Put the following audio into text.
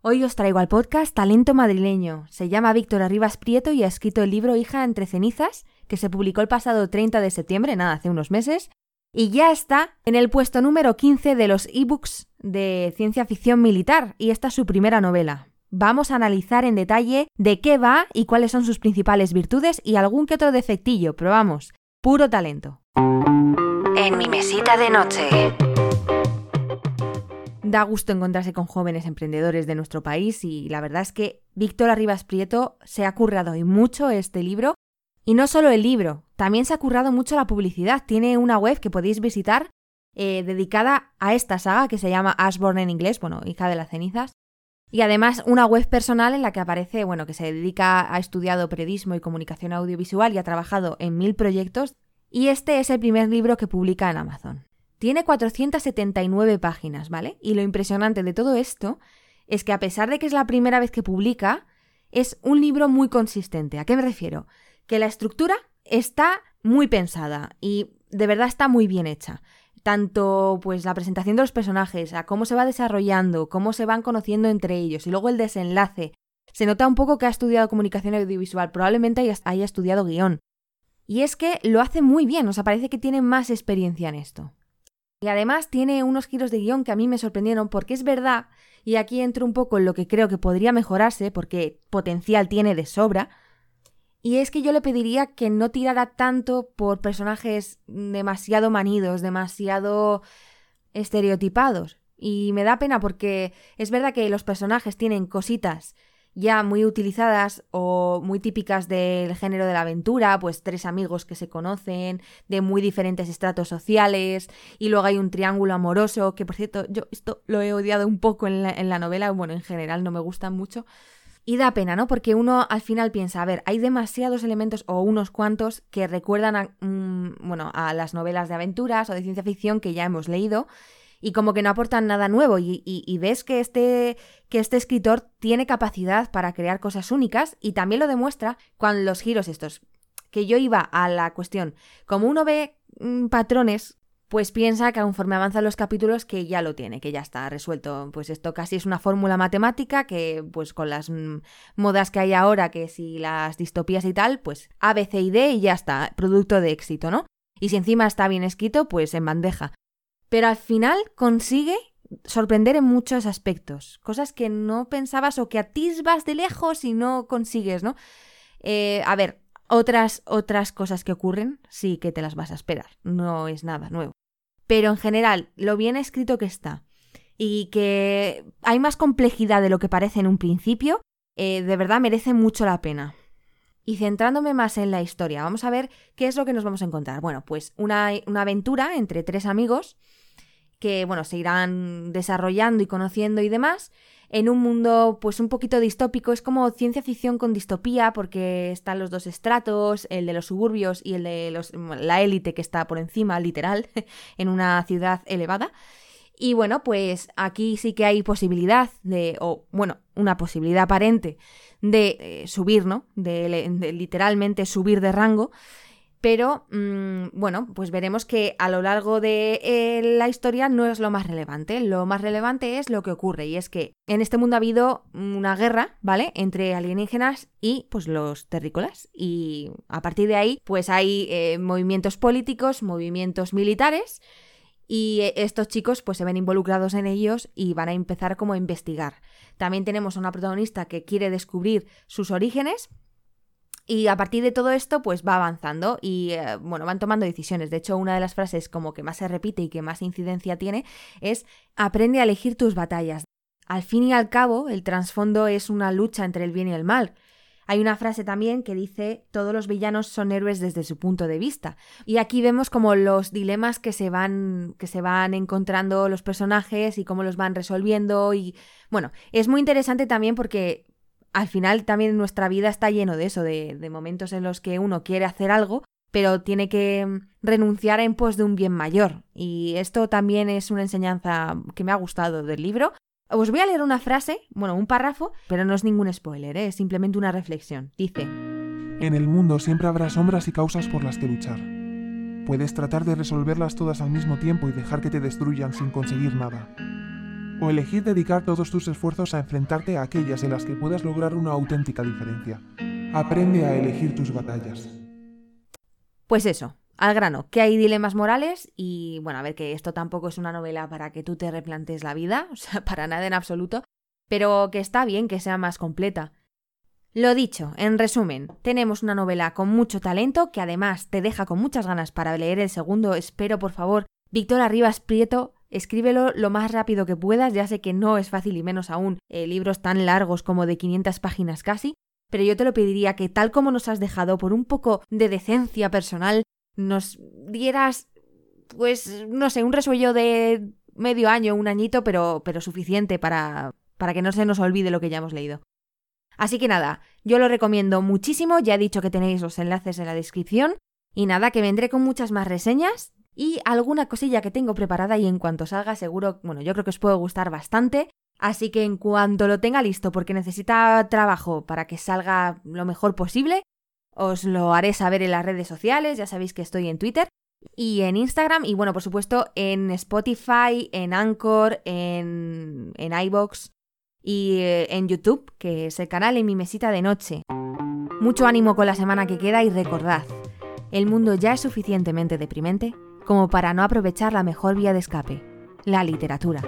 Hoy os traigo al podcast Talento Madrileño. Se llama Víctor Arribas Prieto y ha escrito el libro Hija entre cenizas, que se publicó el pasado 30 de septiembre, nada, hace unos meses, y ya está en el puesto número 15 de los ebooks de ciencia ficción militar, y esta es su primera novela. Vamos a analizar en detalle de qué va y cuáles son sus principales virtudes y algún que otro defectillo, pero vamos, puro talento. En mi mesita de noche. Da gusto encontrarse con jóvenes emprendedores de nuestro país y la verdad es que Víctor Arribas Prieto se ha currado y mucho este libro. Y no solo el libro, también se ha currado mucho la publicidad. Tiene una web que podéis visitar eh, dedicada a esta saga que se llama Ashborn en inglés, bueno, hija de las cenizas. Y además una web personal en la que aparece, bueno, que se dedica a estudiado periodismo y comunicación audiovisual y ha trabajado en mil proyectos. Y este es el primer libro que publica en Amazon. Tiene 479 páginas, ¿vale? Y lo impresionante de todo esto es que a pesar de que es la primera vez que publica, es un libro muy consistente. ¿A qué me refiero? Que la estructura está muy pensada y de verdad está muy bien hecha. Tanto pues la presentación de los personajes, a cómo se va desarrollando, cómo se van conociendo entre ellos y luego el desenlace. Se nota un poco que ha estudiado comunicación audiovisual, probablemente haya, estudiado guion. Y es que lo hace muy bien, o sea, parece que tiene más experiencia en esto. Y además tiene unos giros de guion que a mí me sorprendieron porque es verdad, y aquí entro un poco en lo que creo que podría mejorarse porque potencial tiene de sobra, y es que yo le pediría que no tirara tanto por personajes demasiado manidos, demasiado estereotipados. Y me da pena porque es verdad que los personajes tienen cositas ya muy utilizadas o muy típicas del género de la aventura, pues tres amigos que se conocen, de muy diferentes estratos sociales, y luego hay un triángulo amoroso, que por cierto, yo esto lo he odiado un poco en la, novela, bueno, en general no me gustan mucho. Y da pena, ¿no? Porque uno al final piensa, a ver, hay demasiados elementos o unos cuantos que recuerdan a, mm, bueno, a las novelas de aventuras o de ciencia ficción que ya hemos leído y como que no aportan nada nuevo y, ves que este, que este escritor tiene capacidad para crear cosas únicas y también lo demuestra con los giros estos. Que yo iba a la cuestión, como uno ve mm, patrones, pues piensa que conforme avanzan los capítulos que ya lo tiene, que ya está resuelto. Pues esto casi es una fórmula matemática que pues con las mm, modas que hay ahora, que si las distopías y tal, pues A, B, C y D y ya está, producto de éxito, ¿no? Y si encima está bien escrito, pues en bandeja pero al final consigue sorprender en muchos aspectos, cosas que no pensabas o que atisbas de lejos y no consigues, ¿no? Eh, a ver, otras, otras cosas que ocurren sí que te las vas a esperar, no es nada nuevo. Pero en general, lo bien escrito que está y que hay más complejidad de lo que parece en un principio, eh, de verdad merece mucho la pena. Y centrándome más en la historia, vamos a ver qué es lo que nos vamos a encontrar. Bueno, pues una, una aventura entre tres amigos que, bueno, se irán desarrollando y conociendo y demás, en un mundo pues un poquito distópico, es como ciencia ficción con distopía porque están los dos estratos, el de los suburbios y el de los, la élite que está por encima, literal, en una ciudad elevada. Y bueno, pues aquí sí que hay posibilidad de, o bueno, una posibilidad aparente de eh, subir, ¿no? de literalmente subir de rango. Pero mm, bueno, pues veremos que a lo largo de eh, la historia no es lo más relevante. Lo más relevante es lo que ocurre y es que en este mundo ha habido una guerra, ¿vale? Entre alienígenas y pues los terrícolas. Y a partir de ahí pues hay eh, movimientos políticos, movimientos militares y eh, estos chicos pues se ven involucrados en ellos y van a empezar como a investigar. También tenemos a una protagonista que quiere descubrir sus orígenes y a partir de todo esto, pues va avanzando y, eh, bueno, van tomando decisiones. De hecho, una de las frases como que más se repite y que más incidencia tiene es aprende a elegir tus batallas. Al fin y al cabo, el trasfondo es una lucha entre el bien y el mal. Hay una frase también que dice todos los villanos son héroes desde su punto de vista. Y aquí vemos como los dilemas que se van que se van encontrando los personajes y cómo los van resolviendo y bueno, es muy interesante también porque al final también nuestra vida está lleno de eso, de, momentos en los que uno quiere hacer algo, pero tiene que mm, renunciar en pos de un bien mayor. Y esto también es una enseñanza que me ha gustado del libro. Os voy a leer una frase, bueno, un párrafo, pero no es ningún spoiler, ¿eh? es simplemente una reflexión. Dice, En el mundo siempre habrá sombras y causas por las que luchar. Puedes tratar de resolverlas todas al mismo tiempo y dejar que te destruyan sin conseguir nada. o elegir dedicar todos tus esfuerzos a enfrentarte a aquellas en las que puedas lograr una auténtica diferencia. Aprende a elegir tus batallas. Pues eso, al grano, que hay dilemas morales y bueno, a ver que esto tampoco es una novela para que tú te replantes la vida, o sea, para nada en absoluto, pero que está bien que sea más completa. Lo dicho, en resumen, tenemos una novela con mucho talento que además te deja con muchas ganas para leer el segundo. Espero, por favor, Víctor Arribas Prieto, escríbelo lo más rápido que puedas. Ya sé que no es fácil y menos aún eh, libros tan largos como de 500 páginas casi, pero yo te lo pediría que tal como nos has dejado por un poco de decencia personal, nos dieras, pues, no sé, un resuello de medio año, un añito, pero, pero suficiente para, para que no se nos olvide lo que ya hemos leído. Así que nada, yo lo recomiendo muchísimo, ya he dicho que tenéis los enlaces en la descripción, y nada, que vendré con muchas más reseñas y alguna cosilla que tengo preparada y en cuanto salga seguro, bueno, yo creo que os puede gustar bastante, así que en cuanto lo tenga listo, porque necesita trabajo para que salga lo mejor posible, os lo haré saber en las redes sociales, ya sabéis que estoy en Twitter y en Instagram y bueno, por supuesto en Spotify, en Anchor, en, en iBox y eh, en YouTube, que es el canal en mi mesita de noche. Mucho ánimo con la semana que queda y recordad, el mundo ya es suficientemente deprimente como para no aprovechar la mejor vía de escape, la literatura.